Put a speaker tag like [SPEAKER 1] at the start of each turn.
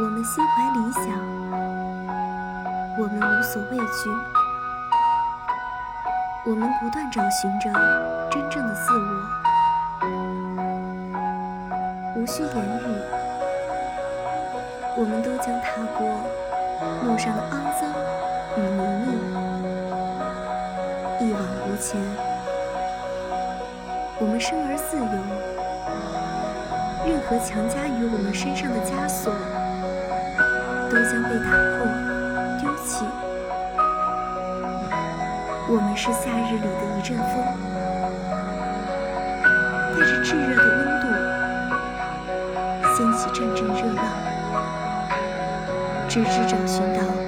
[SPEAKER 1] 我们心怀理想，我们无所畏惧，我们不断找寻着真正的自我。无需言语，我们都将踏过路上的肮脏与泥泞，一往无前。我们生而自由，任何强加于我们身上的枷锁。都将被打破、丢弃。我们是夏日里的一阵风，带着炙热的温度，掀起阵阵热浪，直至找寻到。